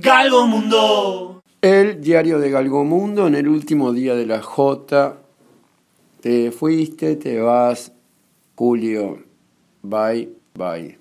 Galgo Mundo. El diario de Galgomundo en el último día de la J. Te fuiste, te vas, Julio. Bye. Bye,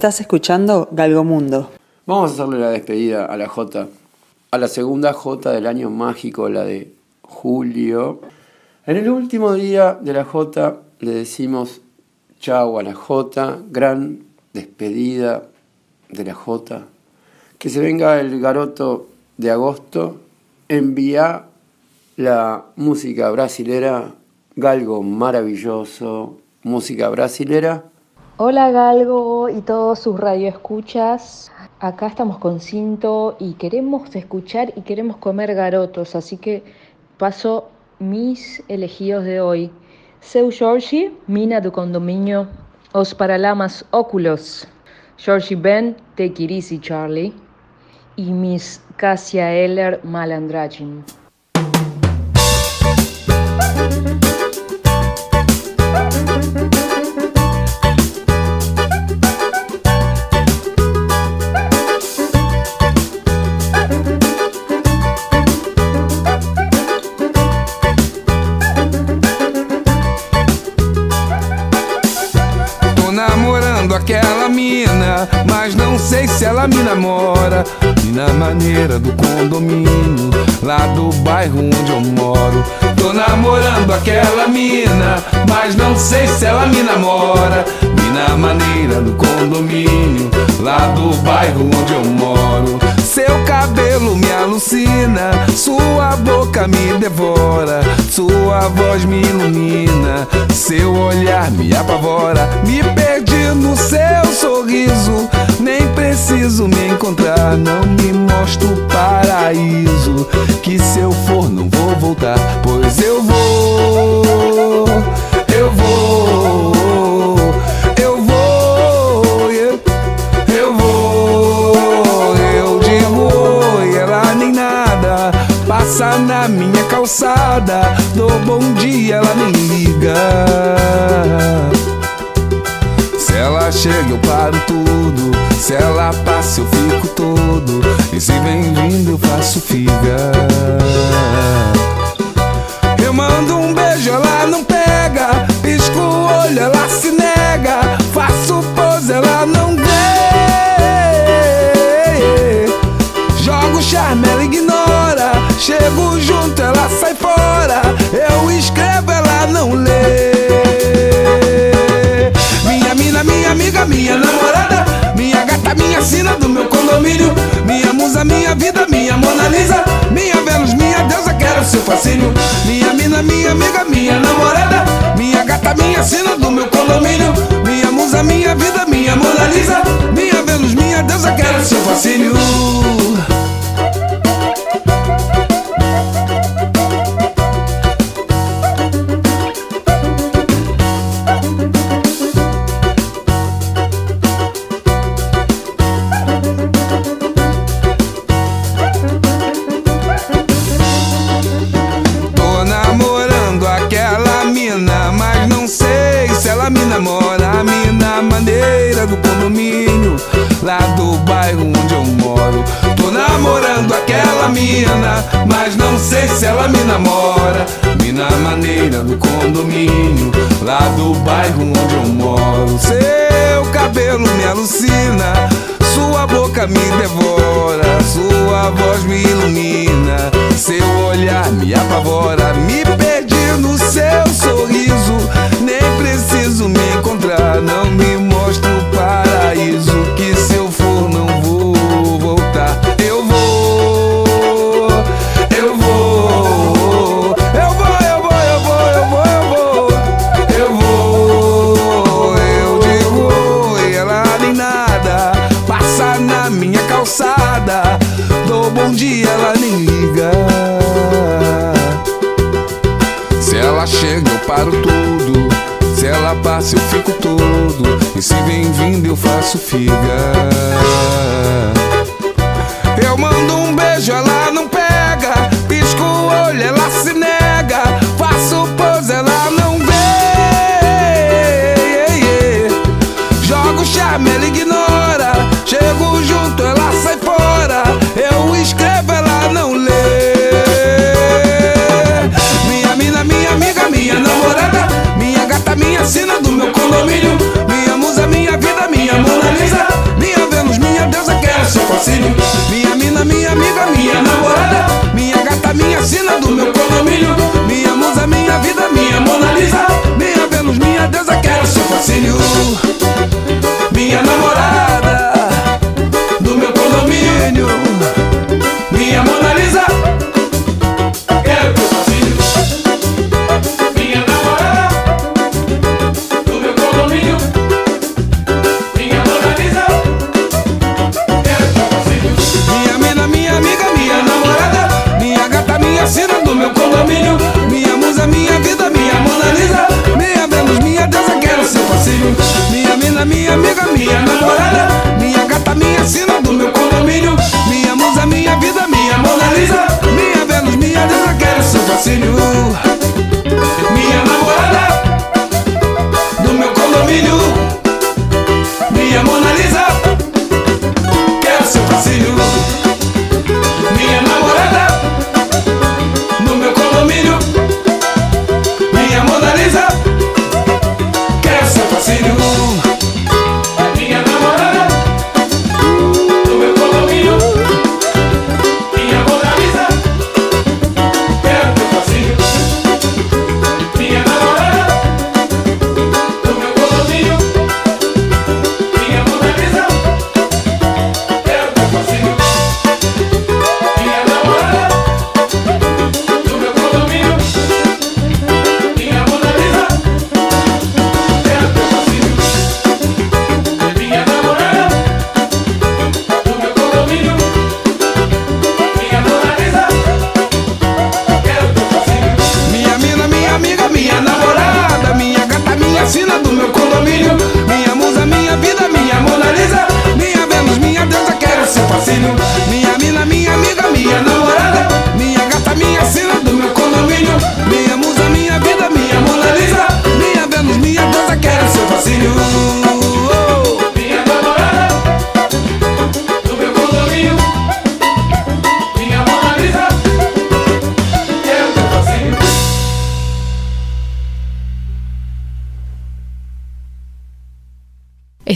Estás escuchando Galgomundo. Vamos a hacerle la despedida a la J. A la segunda J del año mágico, la de julio. En el último día de la J le decimos chau a la J. Gran despedida de la J. Que se venga el garoto de agosto. Envía la música brasilera. Galgo maravilloso. Música brasilera. Hola Galgo y todos sus radioescuchas. Acá estamos con Cinto y queremos escuchar y queremos comer garotos, así que paso mis elegidos de hoy. Seu Jorge, mina do condomínio Os Paralamas Óculos. Georgie Ben, It Easy Charlie. Y Miss Cassia Eller Malandragin. Mas não sei se ela me namora. Mina maneira do condomínio, lá do bairro onde eu moro. Tô namorando aquela mina, mas não sei se ela me namora. Mina maneira do condomínio, lá do bairro onde eu moro. Seu cabelo me alucina, sua boca me devora, sua voz me ilumina, seu olhar me apavora. Me perdi no seu sorriso, nem preciso me encontrar. Não me mostra o paraíso, que se eu for não vou voltar, pois eu vou, Na minha calçada, dou bom dia, ela nem liga. Se ela chega, eu paro tudo. Se ela passa, eu fico todo. E se vem vindo, eu faço figa. Junto, ela sai fora. Eu escrevo, ela não lê. Minha mina, minha amiga, minha namorada. Minha gata, minha sina do meu condomínio. Minha musa, minha vida, minha Mona Lisa. Minha Vênus, minha deusa, quero seu fascínio. Minha mina, minha amiga, minha namorada. Minha gata, minha sina do meu condomínio. Minha musa, minha vida, minha Mona Lisa. Minha Vênus, minha deusa, quero seu fascínio. Se ela me namora. Mina maneira do condomínio, lá do bairro onde eu moro. Seu cabelo me alucina. Sua boca me devora, sua voz me ilumina, seu olhar me apavora, me perdi no seu sorriso. Nem preciso me encontrar, não me bem-vindo eu faço figa. Eu mando um beijo a lá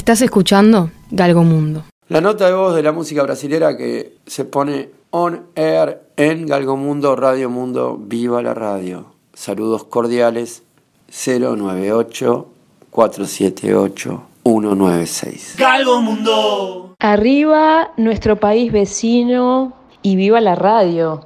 Estás escuchando Galgo Mundo. La nota de voz de la música brasilera que se pone on air en Galgomundo, Radio Mundo, viva la radio. Saludos cordiales 098 478 196. Galgo Mundo. Arriba nuestro país vecino y viva la radio.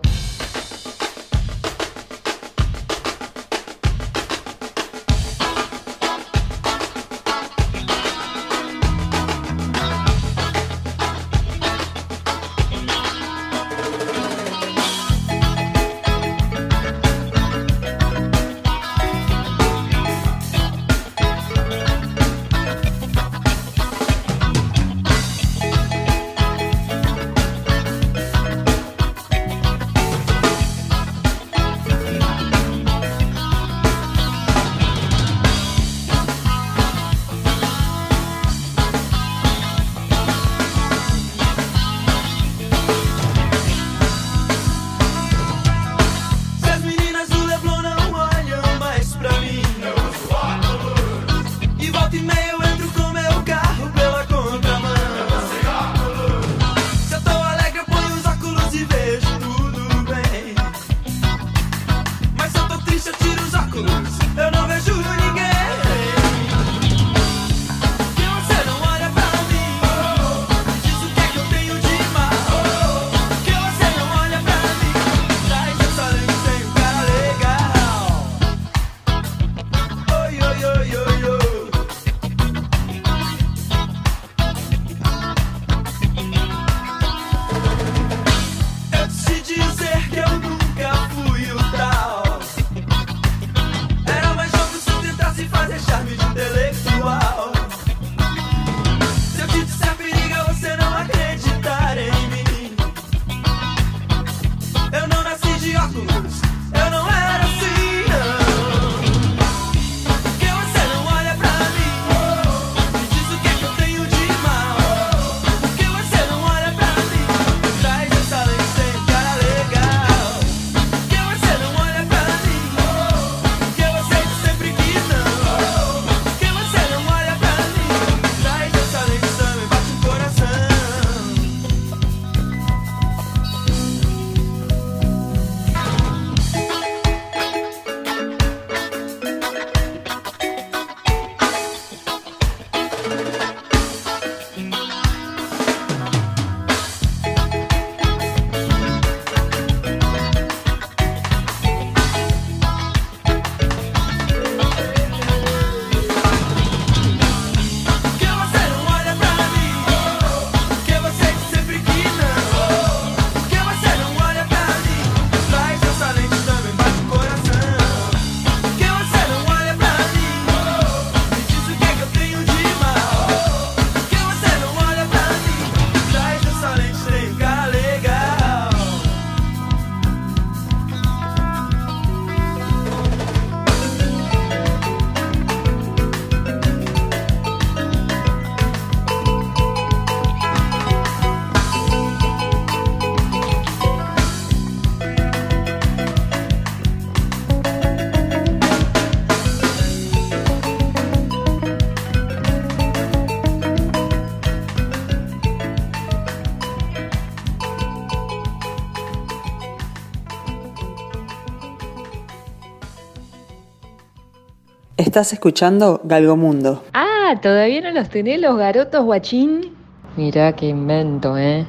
Estás escuchando Galgomundo. Ah, ¿todavía no los tenés los garotos guachín? Mirá qué invento, ¿eh?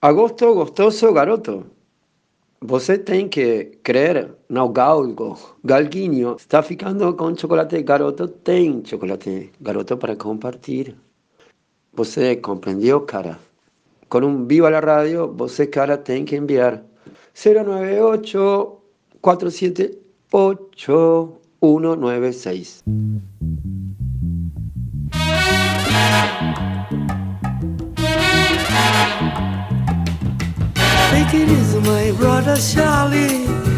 Agosto gostoso garoto. Você tem que crer no galgo. Galguinho está ficando com chocolate garoto. Tem chocolate garoto para compartir. Você compreendeu, cara? Com um Viva la Radio, você, cara, tem que enviar 098 478 196. Take it easy, my brother Charlie.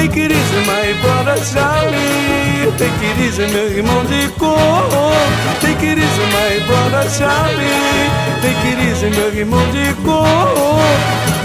Tem que dizer, mãe, bora sair Tem que dizer, meu irmão de cor. Tem que dizer, mãe, bora sair Tem que dizer, meu irmão de cor.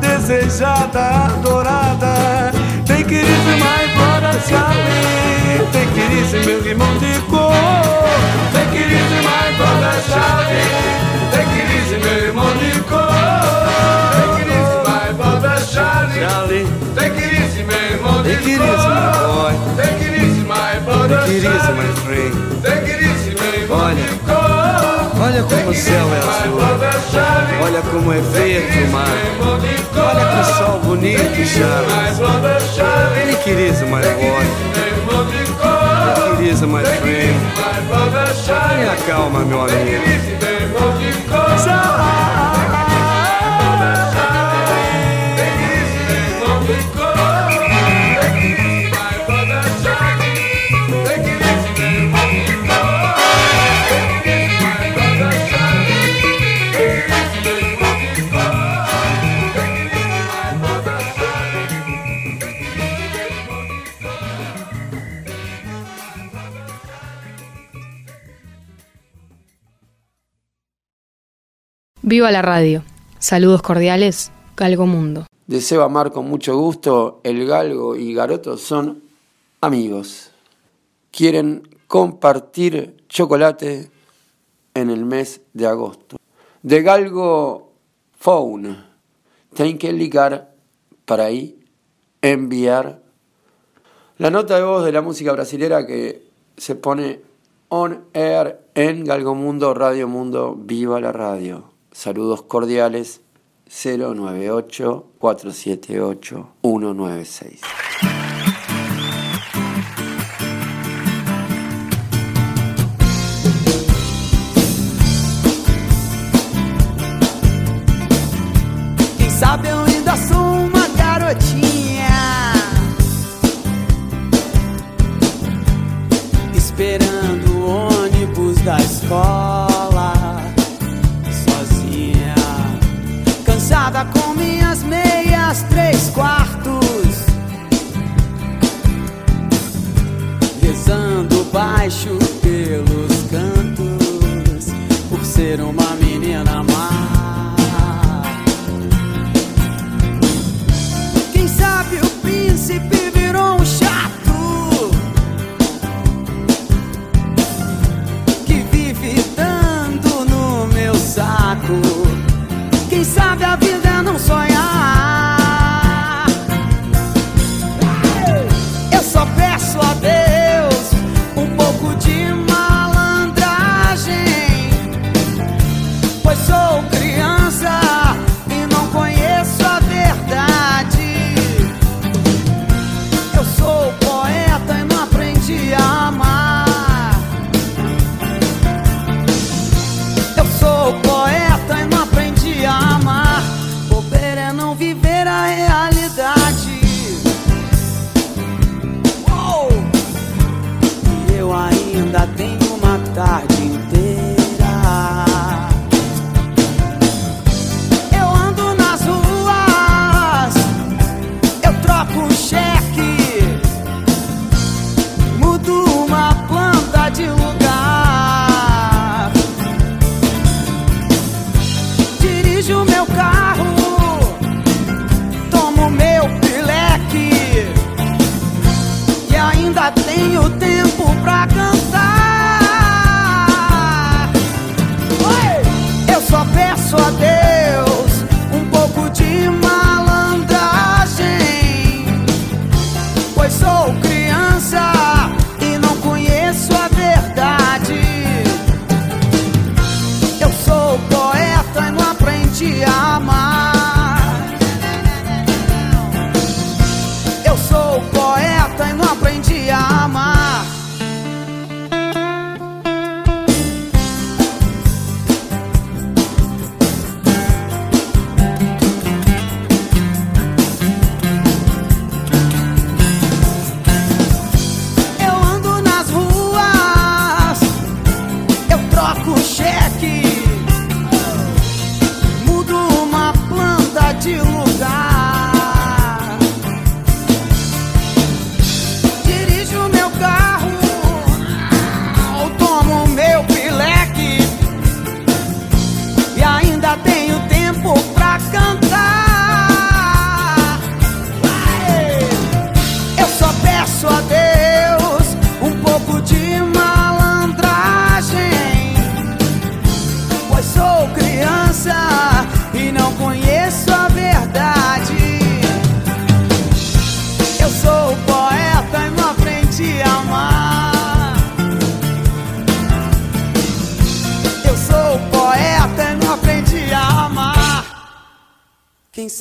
desejada, adorada. Take it easy, my brother Charlie, take it easy, meu irmão de cor. Take it easy, my brother Charlie, take it easy, meu irmão de cor. Take it easy, my brother Charlie, Charlie. Take it easy, meu irmão Take it easy, my boy. Take it easy, my brother Take it easy, my friend. Olha como o céu é azul. Olha como é verde o mar. Olha que sol bonito. Take it easy, my boy. It easy, my friend. Tenha calma, meu amigo. Viva la radio. Saludos cordiales, Galgo Mundo. Deseo amar con mucho gusto. El galgo y Garoto son amigos. Quieren compartir chocolate en el mes de agosto. De galgo phone. Tienen que ligar para ahí enviar la nota de voz de la música brasilera que se pone on air en Galgo Mundo, Radio Mundo, Viva la Radio. Saludos cordiales 098 478 196. Quem sabe eu ainda sou uma garotinha Esperando o ônibus da escola três quartos Rezando baixo pelos cantos Por ser uma menina má Quem sabe o príncipe virou um chato que vive dando no meu saco. Quem sabe a vida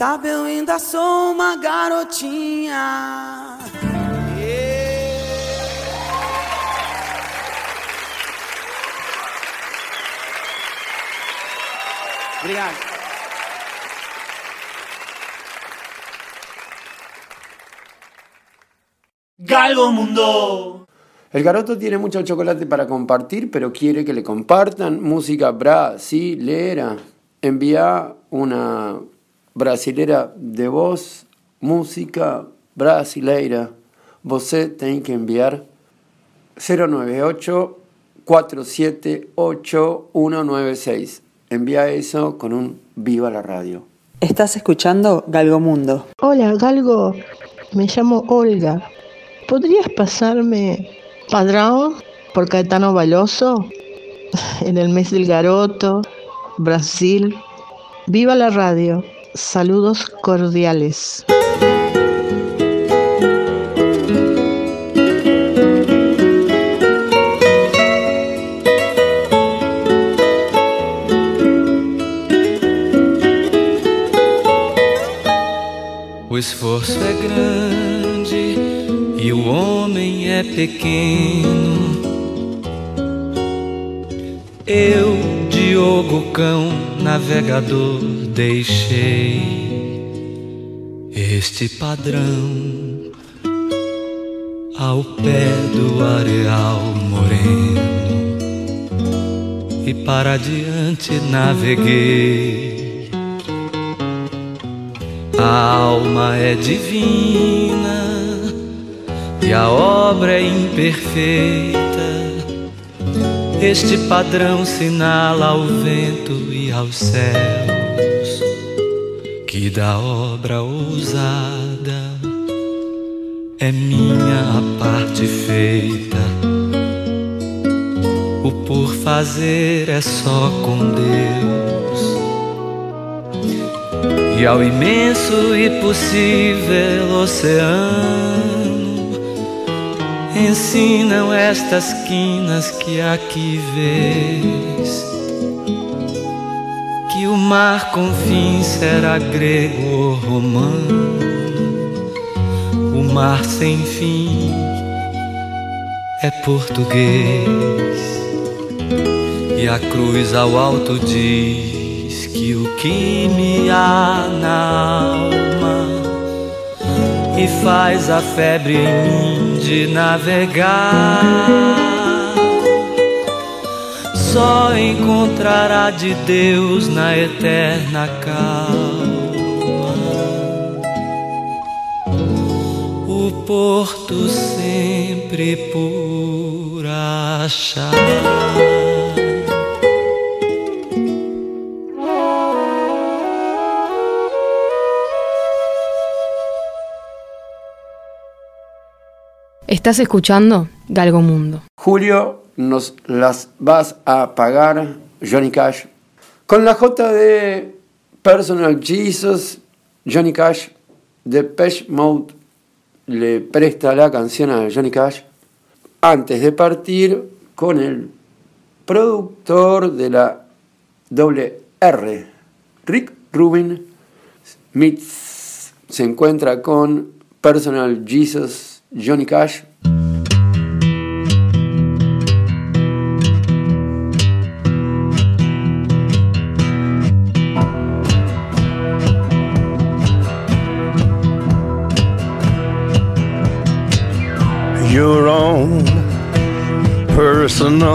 sabe eu ainda sou uma garotinha. Obrigado. Galgo Mundo. El garoto tiene mucho chocolate para compartir, pero quiere que le compartan música brasilera. Envía una brasilera de voz, música brasileira. Você tem que enviar 098 478 196. Envía eso con un viva la radio. Estás escuchando Galgomundo. Hola, Galgo. Me llamo Olga. ¿Podrías pasarme Padrón por Caetano Baloso en el mes del Garoto, Brasil? Viva la radio. Saludos cordiales. O esforço é grande e o homem é pequeno. Eu, Diogo Cão, navegador, deixei este padrão ao pé do areal moreno e para diante naveguei. A alma é divina e a obra é imperfeita. Este padrão sinala ao vento e aos céus que da obra ousada é minha a parte feita. O por fazer é só com Deus e ao imenso e possível oceano ensinam estas quinas que aqui vês mar com fim será grego ou romano o mar sem fim é português e a cruz ao alto diz que o que me há na alma e faz a febre em mim de navegar. Só encontrará de Deus na eterna calma. O porto sempre por achar. Estás escuchando Galgo Mundo. Julio, nos las vas a pagar, Johnny Cash. Con la J de Personal Jesus, Johnny Cash, de Pesh Mode, le presta la canción a Johnny Cash antes de partir con el productor de la doble R, Rick Rubin. Mix se encuentra con Personal Jesus, Johnny Cash.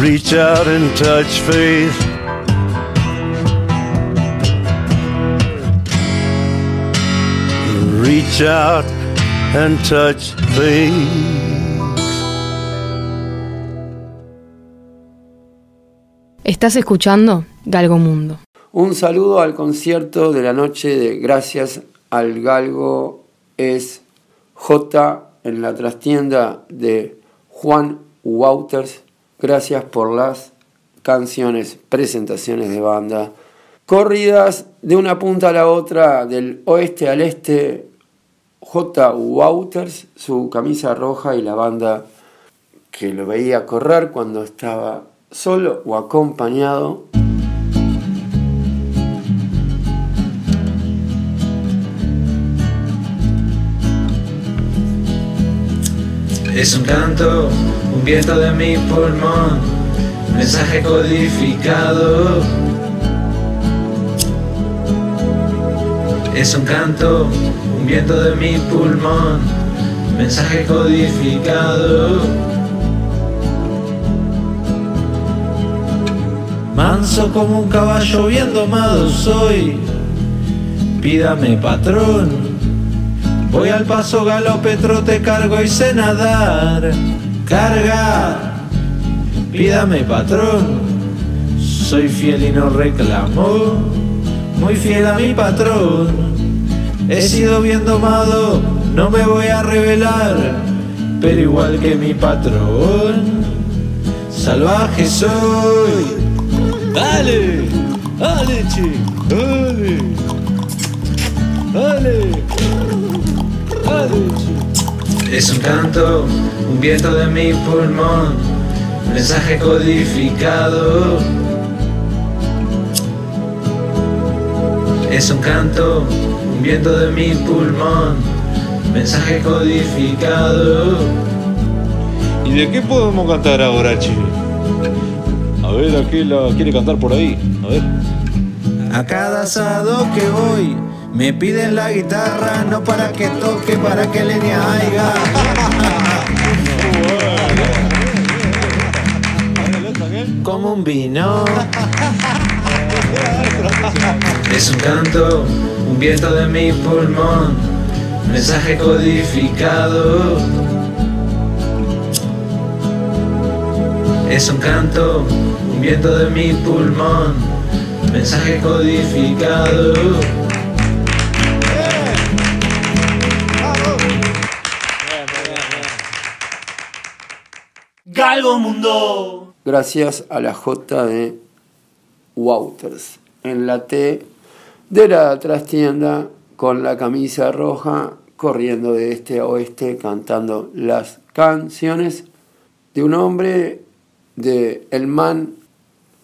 Reach out and touch faith. Reach out and touch faith. Estás escuchando Galgo Mundo. Un saludo al concierto de la noche de Gracias al Galgo es J en la trastienda de Juan Wouters. Gracias por las canciones, presentaciones de banda, corridas de una punta a la otra, del oeste al este. J. Wouters, su camisa roja y la banda que lo veía correr cuando estaba solo o acompañado. Es un canto, un viento de mi pulmón, mensaje codificado. Es un canto, un viento de mi pulmón, mensaje codificado. Manso como un caballo bien domado soy, pídame patrón. Voy al paso galope, trote, cargo y sé nadar. Carga, pídame patrón. Soy fiel y no reclamo, muy fiel a mi patrón. He sido bien domado, no me voy a revelar, pero igual que mi patrón, salvaje soy. Dale, dale, che, Es un canto, un viento de mi pulmón, mensaje codificado. Es un canto, un viento de mi pulmón, mensaje codificado. ¿Y de qué podemos cantar ahora, che? A ver, ¿a qué la quiere cantar por ahí? A ver. A cada asado que voy, me piden la guitarra, no para que toque, para que leña haya. Como un vino. Es un canto, un viento de mi pulmón, mensaje codificado. Es un canto, un viento de mi pulmón, mensaje codificado. Gracias a la J de Wouters. En la T de la trastienda con la camisa roja corriendo de este a oeste cantando las canciones de un hombre de El Man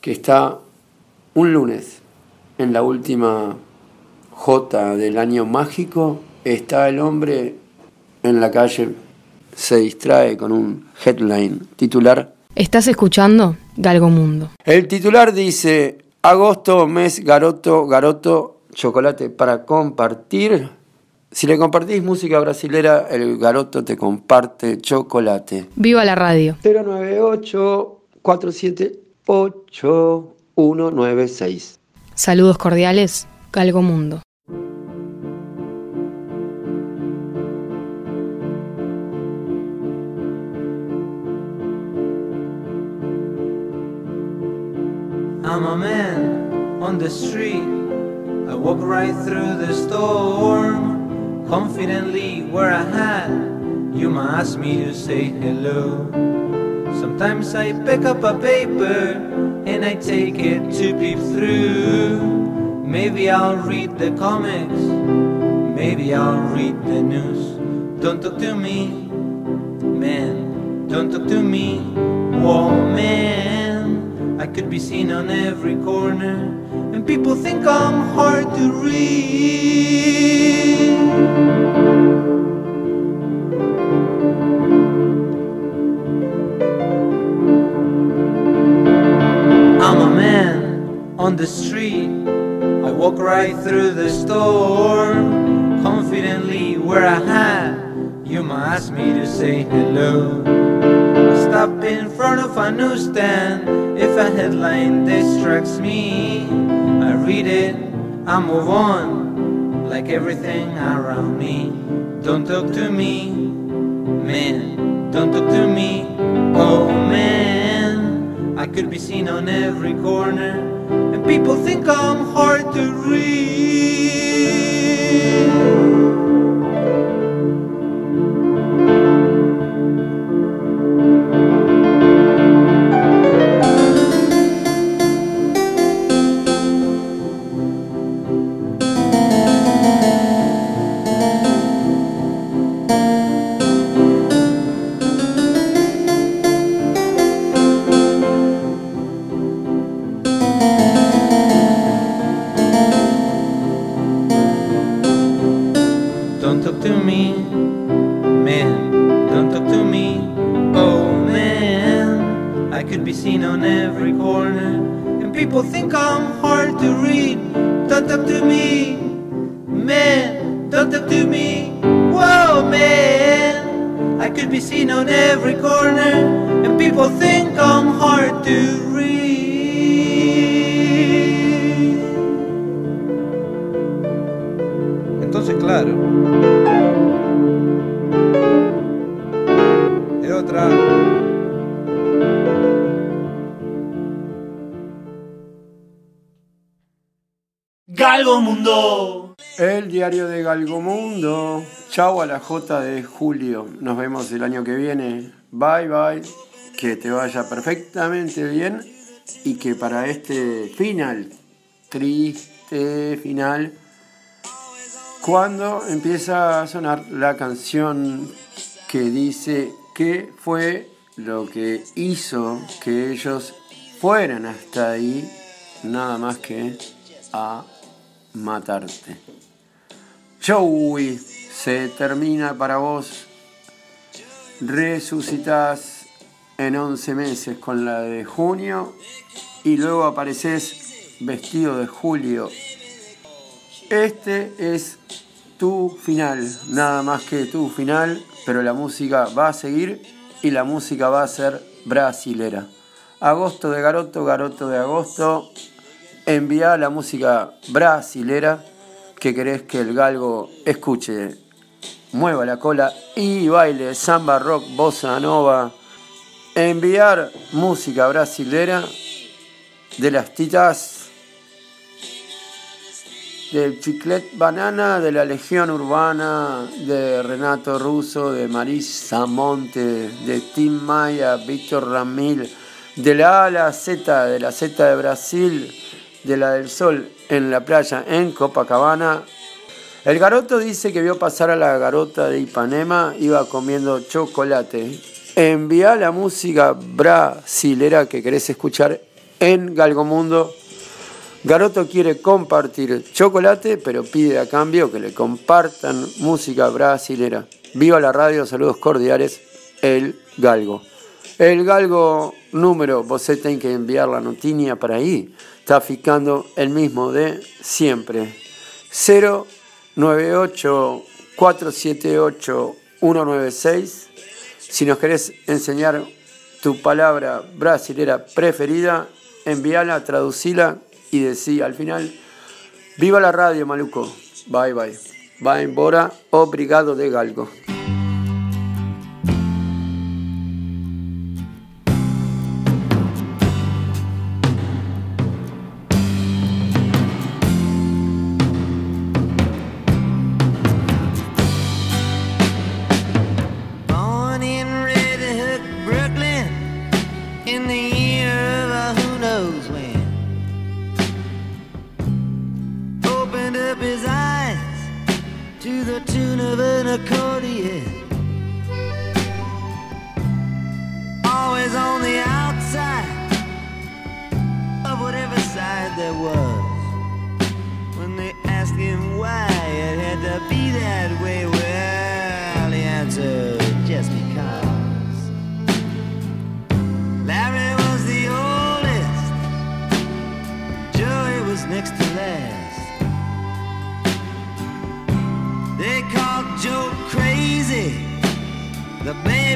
que está un lunes en la última J del año mágico. Está el hombre en la calle, se distrae con un headline titular. Estás escuchando Galgo Mundo. El titular dice, agosto, mes, garoto, garoto, chocolate para compartir. Si le compartís música brasilera, el garoto te comparte chocolate. Viva la radio. 098 478 196. Saludos cordiales, Galgo Mundo. Man on the street. I walk right through the storm, confidently wear a hat. You might ask me to say hello. Sometimes I pick up a paper and I take it to peep through. Maybe I'll read the comics, maybe I'll read the news. Don't talk to me, man. Don't talk to me, woman. I could be seen on every corner, and people think I'm hard to read. I'm a man on the street. I walk right through the store, confidently where I hat. You might ask me to say hello. Stop in front of a newsstand. If a headline distracts me, I read it, I move on, like everything around me. Don't talk to me, man. Don't talk to me, oh man. I could be seen on every corner, and people think I'm hard to read. Otra. Galgo Mundo. El diario de Galgomundo. Chau a la J de Julio. Nos vemos el año que viene. Bye bye. Que te vaya perfectamente bien y que para este final, triste final, cuando empieza a sonar la canción que dice qué fue lo que hizo que ellos fueran hasta ahí, nada más que a matarte. Joey, se termina para vos. Resucitas en 11 meses con la de junio y luego apareces vestido de julio. Este es tu final, nada más que tu final, pero la música va a seguir y la música va a ser brasilera. Agosto de Garoto, Garoto de Agosto, envía la música brasilera que querés que el galgo escuche. Mueva la cola y baile samba, rock, bossa nova. Enviar música brasilera de las titas del Chiclet Banana, de la Legión Urbana, de Renato Russo, de Marisa Monte, de Tim Maya, Víctor Ramil, de la A a la Z, de la Z de Brasil, de la del Sol en la playa en Copacabana, El garoto dice que vio pasar a la garota de Ipanema, iba comiendo chocolate. Envía la música brasilera que querés escuchar en Galgomundo. Garoto quiere compartir chocolate, pero pide a cambio que le compartan música brasilera. Viva la radio, saludos cordiales, el Galgo. El Galgo número, vos tenés que enviar la noticia para ahí. Está ficando el mismo de siempre. 098 478 196. Si nos querés enseñar tu palabra brasilera preferida, envíala, traducila y decí al final, viva la radio, maluco. Bye, bye. Va embora, obrigado de galgo.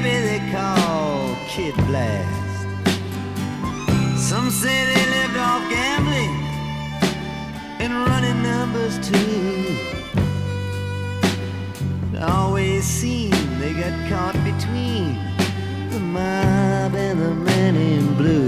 Baby they called Kid Blast. Some say they lived off gambling and running numbers too. It always seemed they got caught between the mob and the man in blue.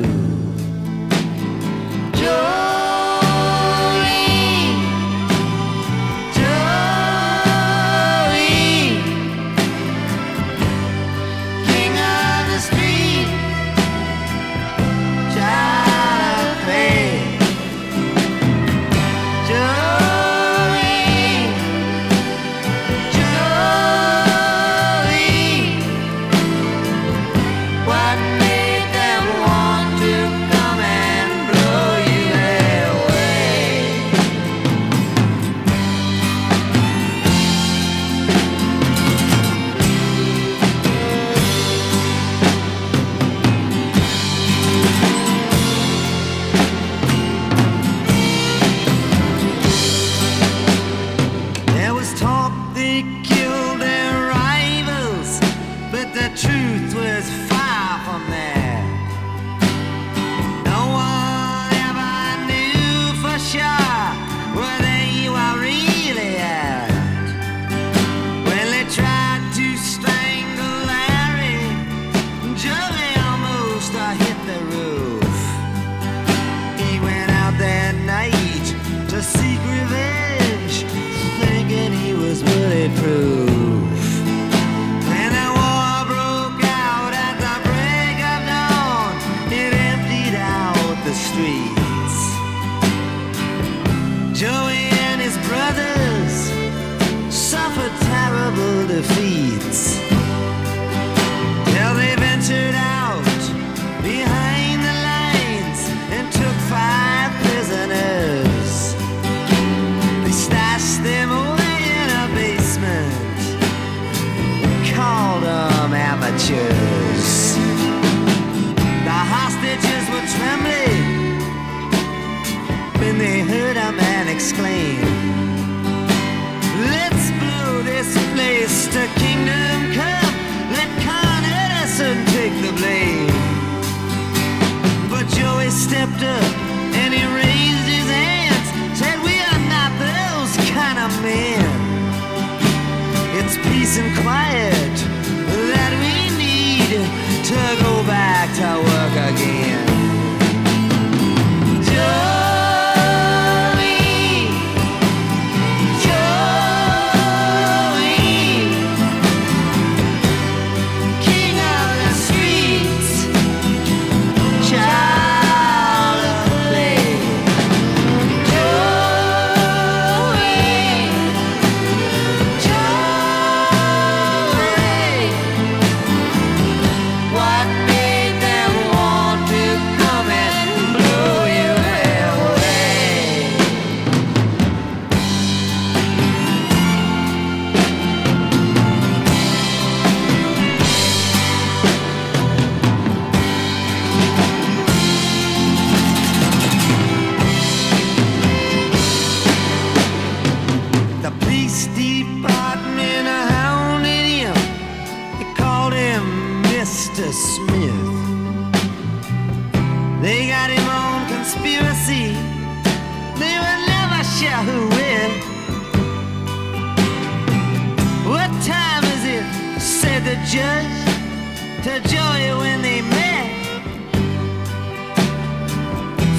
Edison take the blame. But Joey stepped up and he raised his hands, said, We are not those kind of men. It's peace and quiet that we need to go back to work again.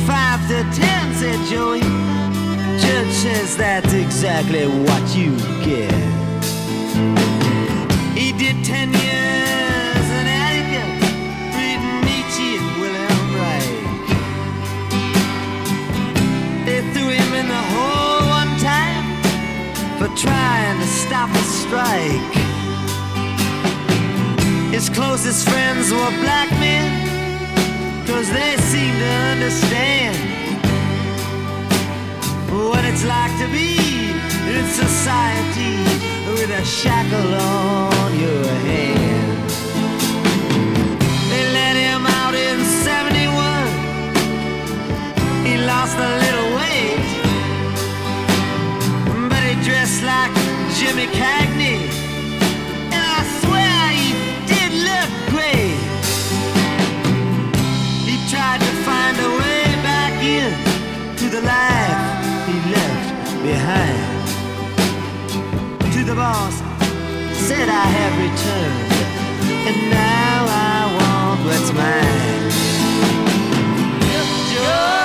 Five to ten, said Joey. Judge says that's exactly what you get. He did ten years in Attica, reading Nietzsche and They threw him in the hole one time for trying to stop a strike his closest friends were black men, cause they seemed to understand what it's like to be in society with a shackle on your hand. They let him out in 71, he lost a little weight, but he dressed like Jimmy Cagney. life he left behind. To the boss, said I have returned, and now I want what's mine. Lift your